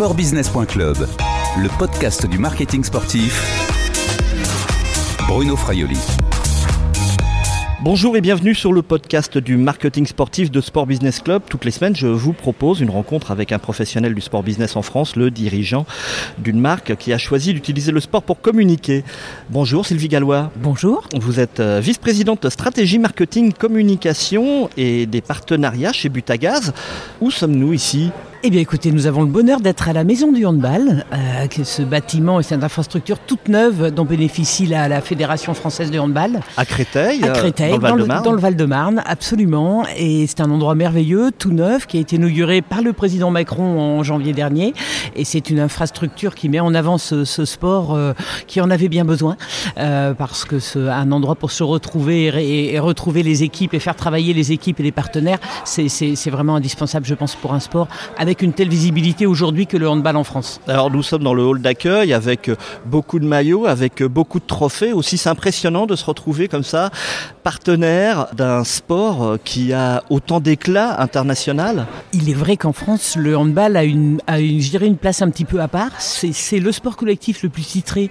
sportbusiness.club, le podcast du marketing sportif. Bruno Fraioli. Bonjour et bienvenue sur le podcast du marketing sportif de Sport Business Club. Toutes les semaines, je vous propose une rencontre avec un professionnel du sport business en France, le dirigeant d'une marque qui a choisi d'utiliser le sport pour communiquer. Bonjour Sylvie Gallois. Bonjour. Vous êtes euh, vice-présidente stratégie marketing communication et des partenariats chez Butagaz. Où sommes-nous ici? Eh bien écoutez, nous avons le bonheur d'être à la Maison du Handball, euh, ce bâtiment et cette infrastructure toute neuve dont bénéficie la, la Fédération française de handball. À Créteil, à Créteil dans, le dans, le, Val-de-Marne, absolument. Et c'est un endroit merveilleux, tout neuf, qui a été inauguré par le président Macron en janvier dernier. Et c'est une infrastructure qui met en avant ce, ce sport euh, qui en avait bien besoin, euh, parce que c'est un endroit pour se retrouver et, et, retrouver les équipes et faire travailler les équipes et les partenaires, c'est vraiment indispensable, je pense, pour un sport avec avec une telle visibilité aujourd'hui que le handball en France Alors nous sommes dans le hall d'accueil avec beaucoup de maillots, avec beaucoup de trophées. Aussi c'est impressionnant de se retrouver comme ça, partenaire d'un sport qui a autant d'éclat international. Il est vrai qu'en France, le handball a une, a une, je dirais une place un petit peu à part. C'est le sport collectif le plus titré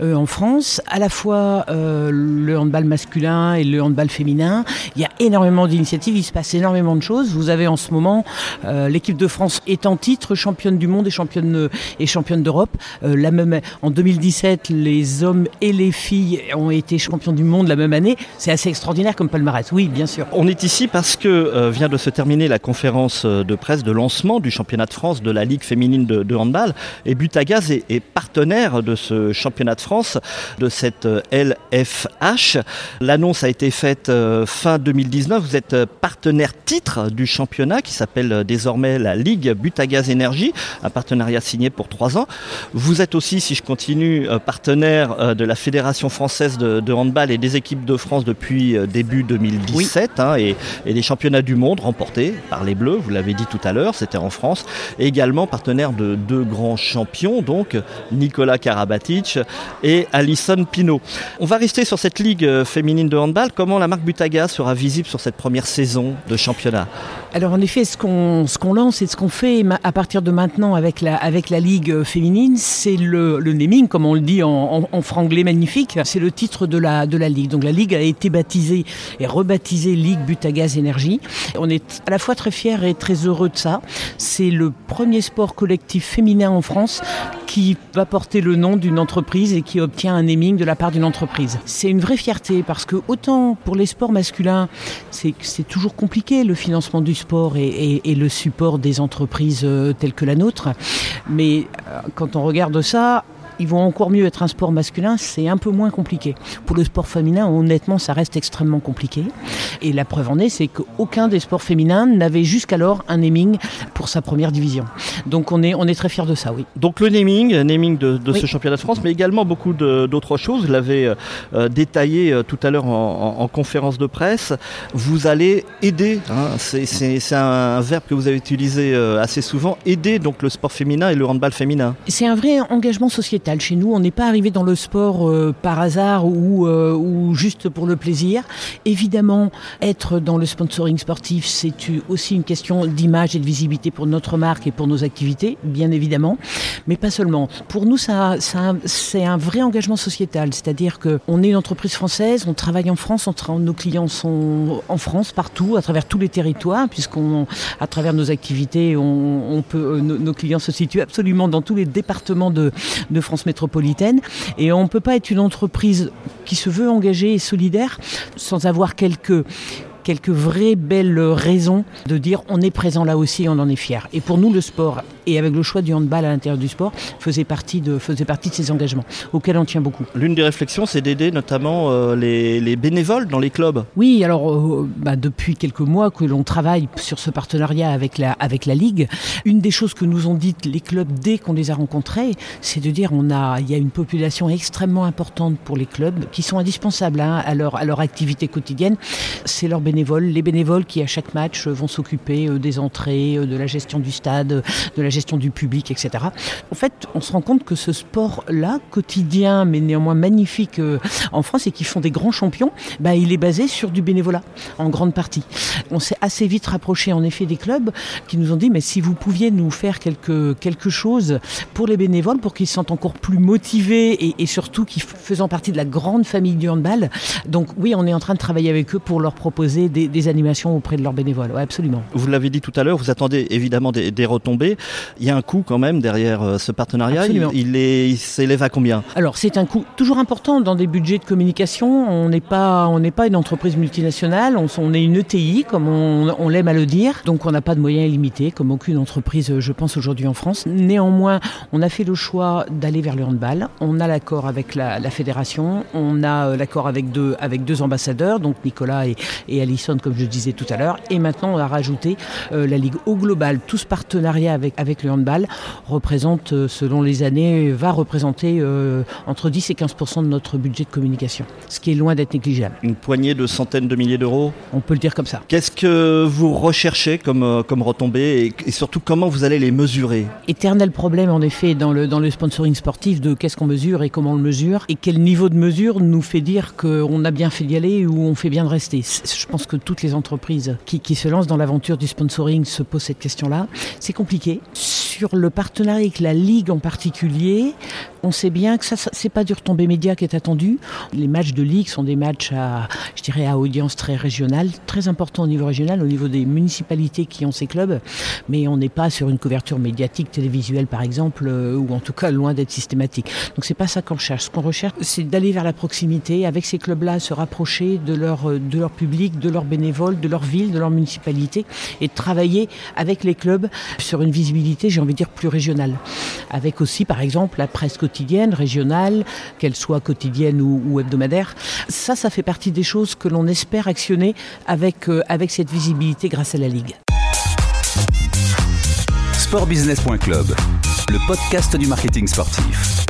euh, en France, à la fois euh, le handball masculin et le handball féminin. Il y a énormément d'initiatives, il se passe énormément de choses. Vous avez en ce moment euh, l'équipe de France est en titre championne du monde et championne, et championne d'Europe. Euh, la même, en 2017, les hommes et les filles ont été champions du monde la même année. C'est assez extraordinaire comme palmarès, oui, bien sûr. On est ici parce que euh, vient de se terminer la conférence euh, de presse de lancement du championnat de France de la Ligue féminine de, handball. Et Butagaz est, partenaire de ce championnat de France, de cette LFH. L'annonce a été faite fin 2019. Vous êtes partenaire titre du championnat qui s'appelle désormais la Ligue Butagaz Énergie, un partenariat signé pour trois ans. Vous êtes aussi, si je continue, euh, partenaire euh, de la Fédération française de, de handball et des équipes de France depuis euh, début 2017 oui. hein, et, et, les championnats du monde remportés par les Bleus, vous l'avez dit tout à l'heure, c'était en France, et également partenaire de deux grands champions, donc Nicolas Karabatic et Alison Pinault. On va rester sur cette ligue féminine de handball. Comment la marque Butagaz sera visible sur cette première saison de championnat? Alors en effet, ce qu'on ce qu'on lance et ce qu'on fait à partir de maintenant avec la, avec la Ligue féminine, c'est le, le, naming, comme on le dit en, en, franglais magnifique, c'est le titre de la, de la Ligue. Donc la Ligue a été baptisée et rebaptisée Ligue Butagaz Énergie. On est à la fois très fiers et très heureux de ça. C'est le premier sport collectif féminin en France qui va porter le nom d'une entreprise et qui obtient un naming de la part d'une entreprise. C'est une vraie fierté parce que autant pour les sports masculins, c'est toujours compliqué le financement du sport et, le support des entreprises euh, telles que la nôtre. Mais euh, quand on regarde ça, ils vont encore mieux être un sport masculin, c'est un peu moins compliqué. Pour le sport féminin, honnêtement, ça reste extrêmement compliqué. Et la preuve en est, c'est qu'aucun des sports féminins n'avait jusqu'alors un naming pour sa première division. Donc on est, on est très fiers de ça, oui. Donc le naming, naming de, de oui. ce championnat de France, mais également beaucoup d'autres choses. Vous l'avez euh, détaillé euh, tout à l'heure en, en, en, conférence de presse. Vous allez aider, hein, c'est un verbe que vous avez utilisé euh, assez souvent, aider donc le sport féminin et le handball féminin. C'est un vrai engagement sociétal chez nous. On n'est pas arrivé dans le sport euh, par hasard ou, euh, ou, juste pour le plaisir. Évidemment, être dans le sponsoring sportif, c'est aussi une question d'image et de visibilité pour notre marque et pour nos activités, bien évidemment, mais pas seulement. Pour nous, c'est un vrai engagement sociétal, c'est-à-dire qu'on est une entreprise française, on travaille en France, nos clients sont en France, partout, à travers tous les territoires, puisqu'on, à travers nos activités, euh, nos, clients se situent absolument dans tous les départements de France métropolitaine. Et on ne peut pas être une entreprise qui se veut engagée et solidaire sans avoir quelques quelques vraies belles raisons de dire on est présent là aussi on en est fier. Et pour nous le sport et avec le choix du handball à l'intérieur du sport faisait partie de faisait partie de ces engagements auxquels on tient beaucoup. L'une des réflexions c'est d'aider notamment euh, les, les, bénévoles dans les clubs. Oui alors euh, bah, depuis quelques mois que l'on travaille sur ce partenariat avec la avec la ligue une des choses que nous ont dites les clubs dès qu'on les a rencontrés c'est de dire on a il y a une population extrêmement importante pour les clubs qui sont indispensables hein, à leur à leur activité quotidienne. C'est leur bénévoles, les bénévoles qui à chaque match vont s'occuper des entrées, de la gestion du stade, de la gestion du public, etc. En fait, on se rend compte que ce sport-là, quotidien, mais néanmoins magnifique euh, en France et qui font des grands champions, bah, il est basé sur du bénévolat, en grande partie. On s'est assez vite rapproché, en effet, des clubs qui nous ont dit, mais si vous pouviez nous faire quelque, quelque chose pour les bénévoles, pour qu'ils se sentent encore plus motivés et, surtout qu'ils faisant partie de la grande famille du handball. Donc oui, on est en train de travailler avec eux pour leur proposer des, animations auprès de leurs bénévoles. Ouais, absolument. Vous l'avez dit tout à l'heure, vous attendez évidemment des, retombées. Il y a un coût quand même derrière euh, ce partenariat. Absolument. Il, s'élève à combien? Alors c'est un coût toujours important dans des budgets de communication. On n'est pas, on n'est pas une entreprise multinationale. On, on est une ETI, comme on, on l'aime à le dire. Donc on n'a pas de moyens illimités, comme aucune entreprise, je pense aujourd'hui en France. Néanmoins, on a fait le choix d'aller vers le handball. On a l'accord avec la, la fédération. On a euh, l'accord avec deux, avec deux ambassadeurs, donc Nicolas et, et Alison, comme je disais tout à l'heure. Et maintenant, on a rajouté euh, la Ligue au global. Tout ce partenariat avec, avec le handball représente, euh, selon les années, va représenter euh, entre 10 et 15 de notre budget de communication, ce qui est loin d'être négligeable. Une poignée de centaines de milliers d'euros? On peut le dire comme ça. Qu'est-ce que vous recherchez comme, euh, comme retombées et, et surtout comment vous allez les mesurer? Éternel problème, en effet, dans le, dans le sponsoring sportif de qu'est-ce qu'on mesure et comment on le mesure et quel niveau de mesure nous fait dire qu'on a bien fait d'y aller ou on fait bien de rester. Je pense que toutes les entreprises qui, qui se lancent dans l'aventure du sponsoring se posent cette question-là. C'est compliqué. Sur le partenariat avec la Ligue en particulier, on sait bien que ça, ça c'est pas du retombée média qui est attendu. Les matchs de Ligue sont des matchs à, je dirais, à audience très régionale, très important au niveau régional, au niveau des municipalités qui ont ces clubs, mais on n'est pas sur une couverture médiatique télévisuelle par exemple, euh, ou en tout cas loin d'être systématique. Donc c'est pas ça qu'on recherche. Ce qu'on recherche, c'est d'aller vers la proximité, avec ces clubs-là, se rapprocher de leur, de leur public, de leurs bénévoles, de leur ville, de leur municipalité, et de travailler avec les clubs sur une visibilité, j'ai envie de dire, plus régionale. Avec aussi, par exemple, la presse régionale, qu'elle soit quotidienne ou, hebdomadaire. Ça, ça fait partie des choses que l'on espère actionner avec, euh, avec cette visibilité grâce à la Ligue. Sportbusiness.club, le podcast du marketing sportif.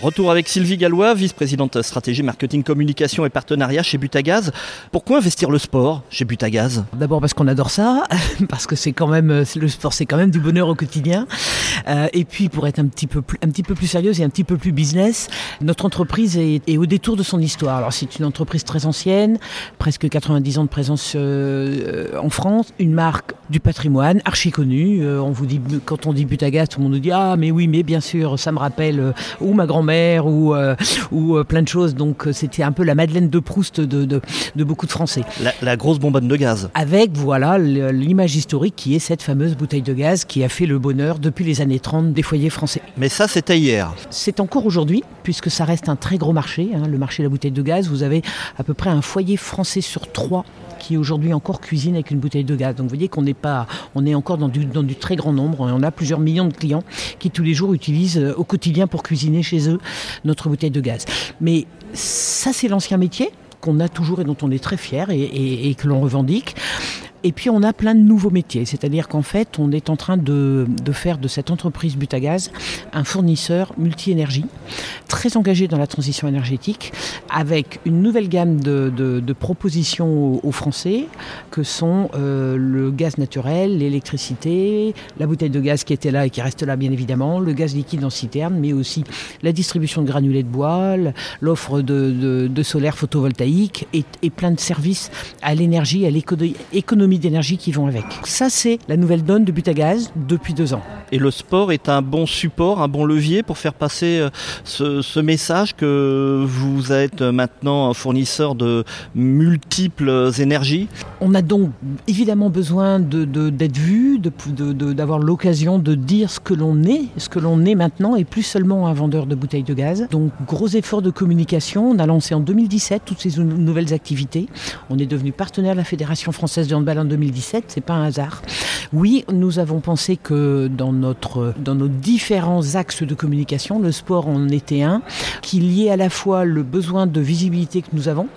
Retour avec Sylvie Gallois, vice-présidente stratégie, marketing, communication et partenariat chez Butagaz. Pourquoi investir le sport chez Butagaz D'abord parce qu'on adore ça, parce que c'est quand même le sport, c'est quand même du bonheur au quotidien. Euh, et puis pour être un petit peu plus, un petit peu plus sérieuse et un petit peu plus business, notre entreprise est, au détour de son histoire. Alors c'est une entreprise très ancienne, presque 90 ans de présence euh, en France, une marque du patrimoine archi connue. Euh, on vous dit quand on dit Butagaz, tout le monde nous dit ah mais oui mais bien sûr ça me rappelle euh, ou ma grand ou, euh, ou euh, plein de choses. Donc euh, c'était un peu la Madeleine de Proust de, de, de beaucoup de Français. La, la, grosse bonbonne de gaz. Avec voilà l'image historique qui est cette fameuse bouteille de gaz qui a fait le bonheur depuis les années 30 des foyers français. Mais ça c'était hier. C'est encore aujourd'hui puisque ça reste un très gros marché, hein, le marché de la bouteille de gaz. Vous avez à peu près un foyer français sur trois qui aujourd'hui encore cuisine avec une bouteille de gaz. Donc vous voyez qu'on n'est pas, on est encore dans du, très grand nombre. On a plusieurs millions de clients qui tous les jours utilisent au quotidien pour cuisiner chez eux notre bouteille de gaz. Mais ça c'est l'ancien métier qu'on a toujours et dont on est très fier et que l'on revendique. Et puis on a plein de nouveaux métiers, c'est-à-dire qu'en fait on est en train de, de, faire de cette entreprise Butagaz un fournisseur multi-énergie, très engagé dans la transition énergétique, avec une nouvelle gamme de, de, propositions aux, Français, que sont euh, le gaz naturel, l'électricité, la bouteille de gaz qui était là et qui reste là bien évidemment, le gaz liquide en citerne, mais aussi la distribution de granulés de bois, l'offre de, de, solaire photovoltaïque et, et plein de services à l'énergie, à l'économie d'énergie qui vont avec. Ça, c'est la nouvelle donne de Butagaz depuis deux ans. Et le sport est un bon support, un bon levier pour faire passer euh, ce, ce message que vous êtes maintenant un fournisseur de multiples énergies On a donc évidemment besoin d'être de, de, vu, d'avoir l'occasion de dire ce que l'on est, ce que l'on est maintenant, et plus seulement un vendeur de bouteilles de gaz. Donc gros effort de communication. On a lancé en 2017 toutes ces nouvelles activités. On est devenu partenaire de la Fédération française de handball en 2017, c'est pas un hasard. Oui, nous avons pensé que dans dans nos différents axes de communication. Le sport en était un, qui liait à la fois le besoin de visibilité que nous avons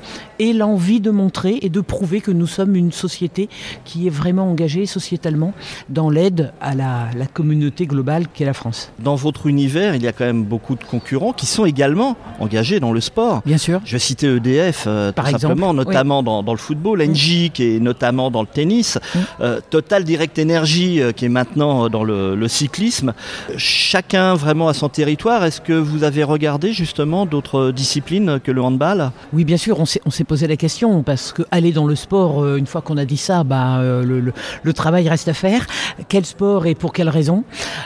et l'envie de montrer et de prouver que nous sommes une société qui est vraiment engagée sociétalement dans l'aide à la, la communauté globale qu'est la France. Dans votre univers, il y a quand même beaucoup de concurrents qui sont également engagés dans le sport. Bien sûr. Je vais citer EDF, euh, Par tout exemple, simplement, notamment dans, dans le football, Engie qui est notamment dans le tennis, euh, Total Direct Energy euh, qui est maintenant dans le, le cyclisme. Chacun vraiment à son territoire. Est-ce que vous avez regardé justement d'autres disciplines que le handball? Oui, bien sûr, on s'est posé la question parce que aller dans le sport, euh, une fois qu'on a dit ça, bah, euh, le, le- travail reste à faire. Quel sport et pour quelles raisons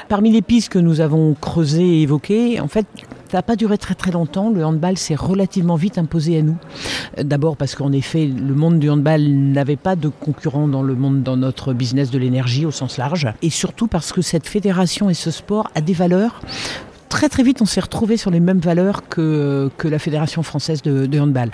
Parmi les pistes que nous avons creusées et évoquées, en fait, ça n'a pas duré très très longtemps. Le handball s'est relativement vite imposé à nous. D'abord parce qu'en effet, le monde du handball n'avait pas de concurrent dans le monde, dans notre business de l'énergie au sens large. Et surtout parce que cette fédération et ce sport a des valeurs très très vite, on s'est retrouvé sur les mêmes valeurs que, que la Fédération française de, de handball.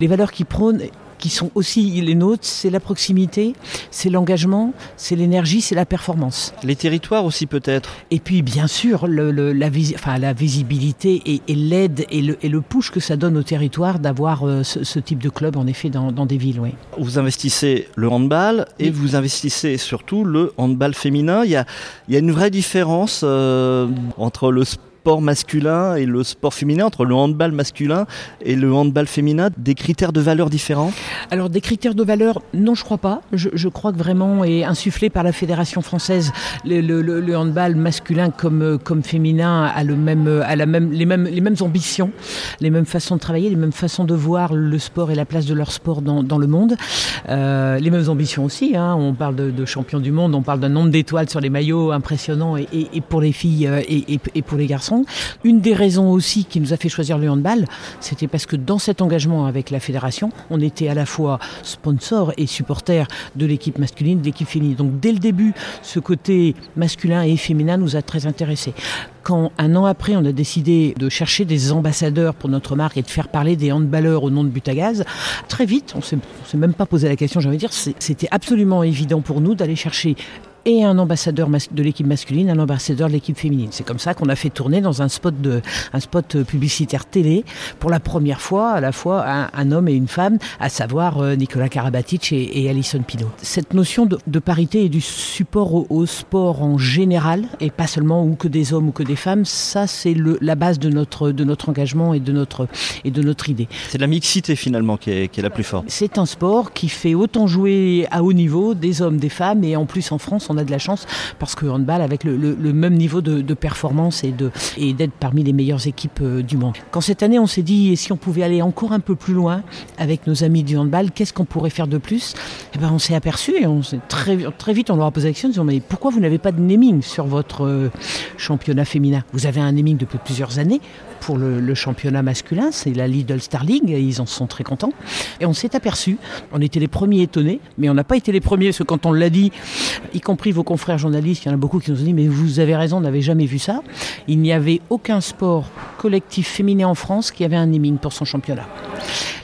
Les valeurs qui prônent qui sont aussi les nôtres, c'est la proximité, c'est l'engagement, c'est l'énergie, c'est la performance. Les territoires aussi peut-être Et puis bien sûr, le, le- la, visi- enfin, la visibilité et, et l'aide et le, et le push que ça donne au territoire d'avoir euh, ce, ce type de club en effet dans, dans des villes. Oui. Vous investissez le handball et Oui. vous investissez surtout le handball féminin. Il y a, il y a une vraie différence euh, entre le sport masculin et le sport féminin, entre le handball masculin et le handball féminin, des critères de valeur différents? Alors des critères de valeur, non je crois pas. Je, crois que vraiment est insufflé par la Fédération française le, handball masculin comme, euh, comme féminin a, le même, euh, a la même, les, mêmes, les mêmes ambitions, les mêmes façons de travailler, les mêmes façons de voir le sport et la place de leur sport dans, le monde. Euh, les mêmes ambitions aussi. hein. On parle de, de champions du monde, on parle d'un nombre d'étoiles sur les maillots impressionnant et, et- pour les filles et- et pour les garçons. Une des raisons aussi qui nous a fait choisir le handball, c'était parce que dans cet engagement avec la fédération, on était à la fois sponsor et supporter de l'équipe masculine, de l'équipe féminine. Donc dès le début, ce côté masculin et féminin nous a très intéressés. Quand un an après, on a décidé de chercher des ambassadeurs pour notre marque et de faire parler des handballeurs au nom de Butagaz, très vite, on on s'est même pas posé la question, j'ai envie de dire, c'était absolument évident pour nous d'aller chercher et un ambassadeur de l'équipe masculine, un ambassadeur de l'équipe féminine. C'est comme ça qu'on a fait tourner dans un spot de, un spot publicitaire télé pour la première fois à la fois un, un homme et une femme, à savoir euh, Nicolas Karabatic et, et Alison Pino. Cette notion de, de parité et du support au, au sport en général, et pas seulement ou que des hommes ou que des femmes, ça c'est la base de notre, de notre engagement et de notre, et de notre idée. C'est la mixité finalement qui est, qui est la plus forte. C'est un sport qui fait autant jouer à haut niveau des hommes, des femmes, et en plus en France, on a de la chance parce que handball avec le, même niveau de, performance et d'être parmi les meilleures équipes euh, du monde. Quand cette année, on s'est dit et si on pouvait aller encore un peu plus loin avec nos amis du handball, qu'est-ce qu'on pourrait faire de plus? Eh ben, on s'est aperçu et on très très vite on leur a posé la question, mais pourquoi vous n'avez pas de naming sur votre euh, championnat féminin? Vous avez un naming depuis plusieurs années pour le, le championnat masculin, c'est la Lidl Star League, et ils en sont très contents. Et on s'est aperçu, on était les premiers étonnés, mais on n'a pas été les premiers, parce que quand on l'a dit, y compris vos confrères journalistes, il y en a beaucoup qui nous ont dit, mais vous avez raison, on n'avait jamais vu ça. Il n'y avait aucun sport collectif féminin en France qui avait un naming pour son championnat.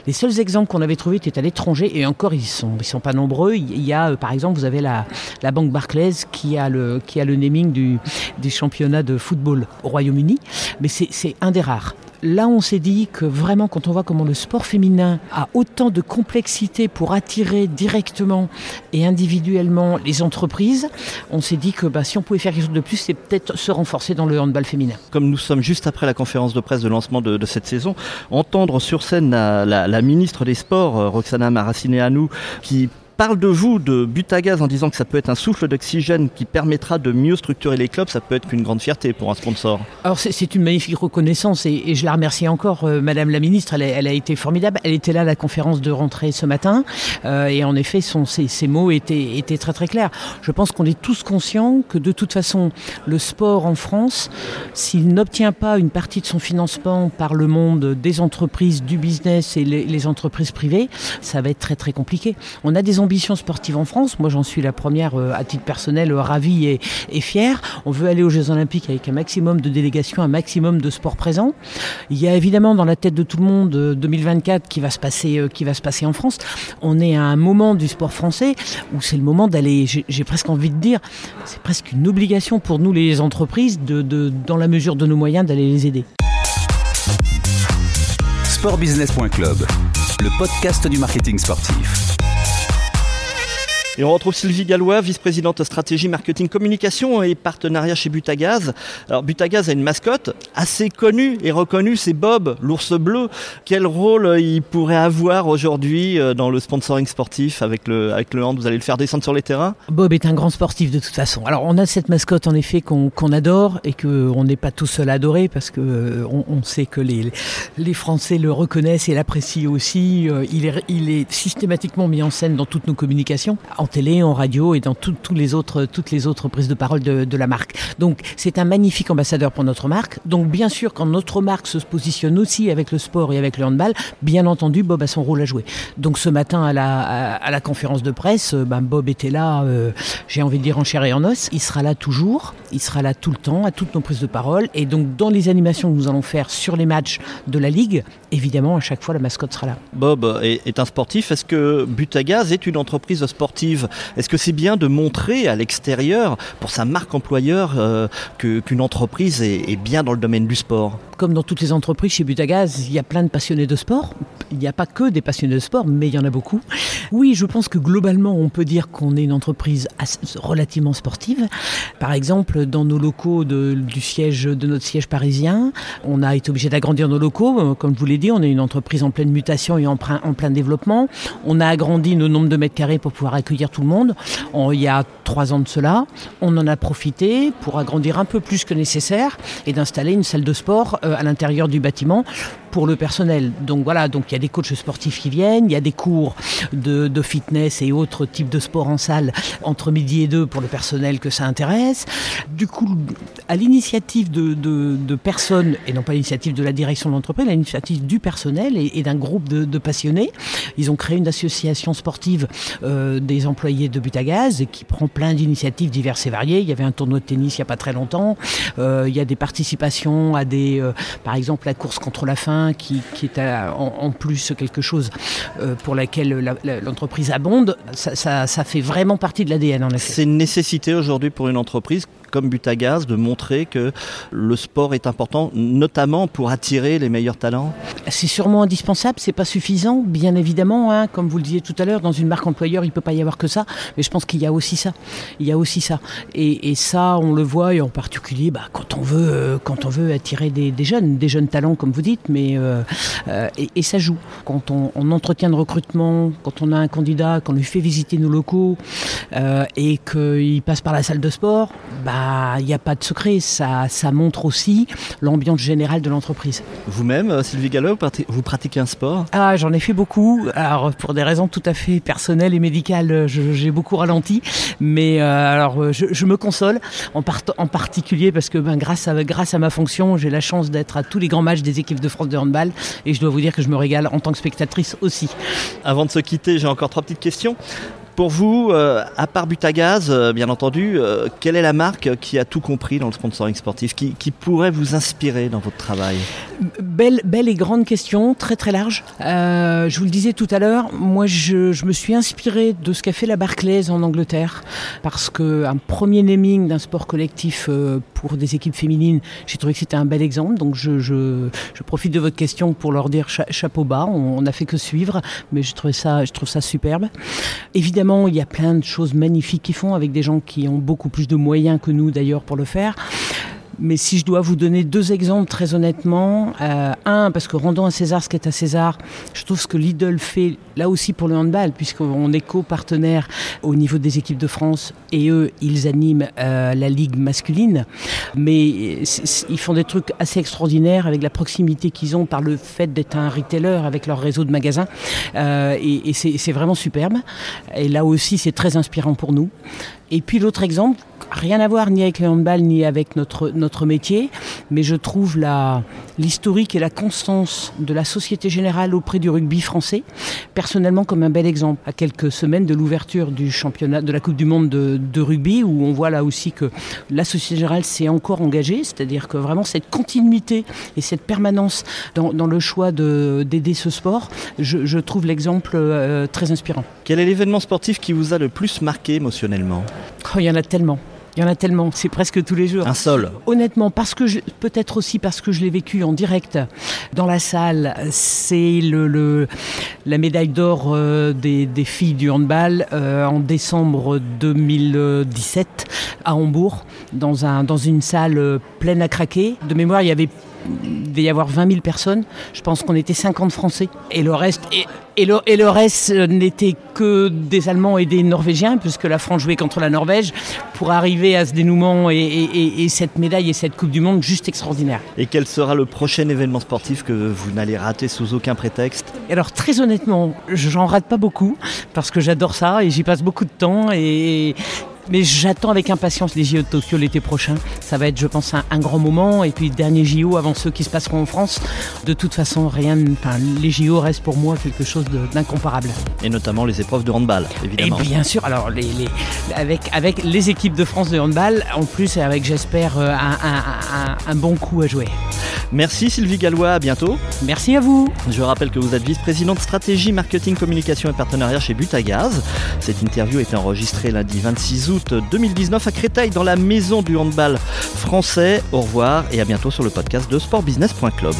Les seuls exemples qu'on avait trouvés étaient à l'étranger, et encore, ils sont, ils sont pas nombreux. Il y a, euh, par exemple, vous avez la, la banque Barclays qui a le, qui a le naming du, du championnat de football au Royaume-Uni, mais c'est c'est un des rares. Là, on s'est dit que vraiment, quand on voit comment le sport féminin a autant de complexité pour attirer directement et individuellement les entreprises, on s'est dit que bah, si on pouvait faire quelque chose de plus, c'est peut-être se renforcer dans le handball féminin. Comme nous sommes juste après la conférence de presse de lancement de, cette saison, entendre sur scène la, la- la ministre des Sports, euh, Roxana Maracineanu, qui parle de vous, de but à gaz, en disant que ça peut être un souffle d'oxygène qui permettra de mieux structurer les clubs, ça peut être qu'une grande fierté pour un sponsor. Alors c'est- une magnifique reconnaissance et, je la remercie encore, euh, Madame la Ministre. Elle a, été formidable. Elle était là à la conférence de rentrée ce matin euh, et en effet, ses, mots étaient, étaient très très clairs. Je pense qu'on est tous conscients que de toute façon, le sport en France, s'il n'obtient pas une partie de son financement par le monde des entreprises, du business et les, les entreprises privées, ça va être très très compliqué. On a des ambitions ambition sportive en France. Moi, j'en suis la première, euh, à titre personnel, euh, ravie et, fière. On veut aller aux Jeux Olympiques avec un maximum de délégations, un maximum de sports présents. Il y a évidemment dans la tête de tout le monde 2024 qui va se passer, qui va se passer en France. On est à un moment du sport français où c'est le moment d'aller, j'ai presque envie de dire, c'est presque une obligation pour nous les entreprises, de, dans la mesure de nos moyens, d'aller les aider. Sportbusiness.club, le podcast du marketing sportif. Et on retrouve Sylvie Gallois, vice-présidente stratégie, marketing, communication et partenariat chez Butagaz. Alors Butagaz a une mascotte assez connue et reconnue, c'est Bob, l'ours bleu. Quel rôle il pourrait avoir aujourd'hui euh, dans le sponsoring sportif avec le, avec le hand? Vous allez le faire descendre sur les terrains? Bob est un grand sportif de toute façon. Alors on a cette mascotte en effet qu'on adore et qu'on n'est pas tout seul à adorer parce que euh, on, sait que les, les Français le reconnaissent et l'apprécient aussi. Euh, il est, il est systématiquement mis en scène dans toutes nos communications télé, en radio et dans tout, les autres, toutes les autres prises de parole de, la marque. Donc c'est un magnifique ambassadeur pour notre marque. Donc bien sûr, quand notre marque se positionne aussi avec le sport et avec le handball, bien entendu, Bob a son rôle à jouer. Donc ce matin à la, à, la conférence de presse, ben, Bob était là, euh, j'ai envie de dire en chair et en os. Il sera là toujours, il sera là tout le temps, à toutes nos prises de parole. Et donc dans les animations que nous allons faire sur les matchs de la Ligue, évidemment, à chaque fois, la mascotte sera là. Bob est, est un sportif. Est-ce que Butagaz est une entreprise sportive? Est-ce que c'est bien de montrer à l'extérieur, pour sa marque employeur, euh, qu'une entreprise est, bien dans le domaine du sport? Comme dans toutes les entreprises chez Butagaz, il y a plein de passionnés de sport. Il n'y a pas que des passionnés de sport, mais il y en a beaucoup. Oui, je pense que globalement, on peut dire qu'on est une entreprise relativement sportive. Par exemple, dans nos locaux de, du siège, de notre siège parisien, on a été obligé d'agrandir nos locaux. Comme je vous l'ai dit, on est une entreprise en pleine mutation et en plein développement. On a agrandi nos nombres de mètres carrés pour pouvoir accueillir tout le monde. On, il y a trois ans de cela, on en a profité pour agrandir un peu plus que nécessaire et d'installer une salle de sport euh, à l'intérieur du bâtiment pour le personnel. Donc voilà, donc il y a des coachs sportifs qui viennent, il y a des cours de, fitness et autres types de sports en salle entre midi et deux pour le personnel que ça intéresse. Du coup, à l'initiative de, personnes, et non pas l'initiative de la direction de l'entreprise, l'initiative du personnel et, d'un groupe de, de, passionnés, ils ont créé une association sportive euh, des employés de Butagaz qui prend plein d'initiatives diverses et variées. Il y avait un tournoi de tennis il n'y a pas très longtemps, euh, il y a des participations à des, euh, par exemple la course contre la faim, qui, est en, plus quelque chose euh, pour laquelle l'entreprise abonde, ça, ça, ça, fait vraiment partie de l'ADN en effet. C'est une nécessité aujourd'hui pour une entreprise comme Butagaz de montrer que le sport est important, notamment pour attirer les meilleurs talents C'est sûrement indispensable, c'est pas suffisant, bien évidemment. Hein, comme vous le disiez tout à l'heure, dans une marque employeur, il peut pas y avoir que ça, mais je pense qu'il y a aussi ça. Il y a aussi ça. Et, ça, on le voit, et en particulier bah, quand on veut, euh, quand on veut attirer des, jeunes, des jeunes talents, comme vous dites, mais euh, euh, et, ça joue. Quand on, entretient de recrutement, quand on a un candidat, qu'on lui fait visiter nos locaux et qu'il passe par la salle de sport, bah il n'y a pas de secret, ça, ça montre aussi l'ambiance générale de l'entreprise. Vous-même, Sylvie Gallo, vous pratiquez un sport? Ah, j'en ai fait beaucoup. Alors, pour des raisons tout à fait personnelles et médicales, j'ai beaucoup ralenti. Mais euh, alors, je, je, me console, en, part, en particulier parce que ben, grâce, à, grâce à ma fonction, j'ai la chance d'être à tous les grands matchs des équipes de France de handball. Et je dois vous dire que je me régale en tant que spectatrice aussi. Avant de se quitter, j'ai encore trois petites questions. Pour vous, euh, à part Butagaz, euh, bien entendu, euh, quelle est la marque qui a tout compris dans le sponsoring sportif, qui, pourrait vous inspirer dans votre travail? Belle, belle et grande question, très très large. Je vous le disais tout à l'heure, moi je, me suis inspiré de ce qu'a fait la Barclays en Angleterre, parce qu'un premier naming d'un sport collectif pour des équipes féminines, j'ai trouvé que c'était un bel exemple. Donc je, profite de votre question pour leur dire cha chapeau bas, on n'a fait que suivre, mais je, ça, je trouve ça superbe. Évidemment, il y a plein de choses magnifiques qu'ils font avec des gens qui ont beaucoup plus de moyens que nous d'ailleurs pour le faire. Mais si je dois vous donner deux exemples très honnêtement, euh, un parce que rendons à César ce qui est à César, je trouve ce que Lidl fait là aussi pour le handball, puisqu'on est co-partenaire au niveau des équipes de France et eux ils animent euh, la ligue masculine, mais ils font des trucs assez extraordinaires avec la proximité qu'ils ont par le fait d'être un retailer avec leur réseau de magasins euh, et, et c'est vraiment superbe. Et là aussi c'est très inspirant pour nous. Et puis l'autre exemple rien à voir ni avec le handball ni avec notre, notre métier, mais je trouve l'historique et la constance de la Société Générale auprès du rugby français, personnellement comme un bel exemple. À quelques semaines de l'ouverture du championnat de la Coupe du Monde de, de, rugby, où on voit là aussi que la Société Générale s'est encore engagée, c'est-à-dire que vraiment cette continuité et cette permanence dans, dans le choix d'aider ce sport, je, je trouve l'exemple euh, très inspirant. Quel est l'événement sportif qui vous a le plus marqué émotionnellement? Oh, Il y en a tellement. Il y en a tellement, c'est presque tous les jours. Un seul Honnêtement, parce que peut-être aussi parce que je l'ai vécu en direct dans la salle, c'est le, le, la médaille d'or euh, des, des, filles du handball euh, en décembre 2017 à Hambourg, dans, un, dans une salle pleine à craquer. De mémoire, il y avait devait y avoir 20 000 personnes. Je pense qu'on était 50 Français. Et le reste, et, et le, et le reste n'était que des Allemands et des Norvégiens, puisque la France jouait contre la Norvège, pour arriver à ce dénouement et, et, et, cette médaille et cette Coupe du Monde juste extraordinaire. Et quel sera le prochain événement sportif que vous n'allez rater sous aucun prétexte? Alors très honnêtement, j'en rate pas beaucoup, parce que j'adore ça et j'y passe beaucoup de temps. Et, mais j'attends avec impatience les JO de Tokyo l'été prochain. Ça va être, je pense, un, un, grand moment. Et puis, dernier JO avant ceux qui se passeront en France. De toute façon, rien. Enfin, les JO restent pour moi quelque chose d'incomparable. Et notamment les épreuves de handball, évidemment. Et bien sûr, alors, les, les, avec, avec les équipes de France de handball, en plus, avec, j'espère, un, un, un, bon coup à jouer. Merci Sylvie Gallois, à bientôt. Merci à vous. Je rappelle que vous êtes vice-présidente stratégie, marketing, communication et partenariat chez Butagaz. Cette interview est enregistrée lundi 26 août 2019 à Créteil dans la maison du handball français. Au revoir et à bientôt sur le podcast de sportbusiness.club.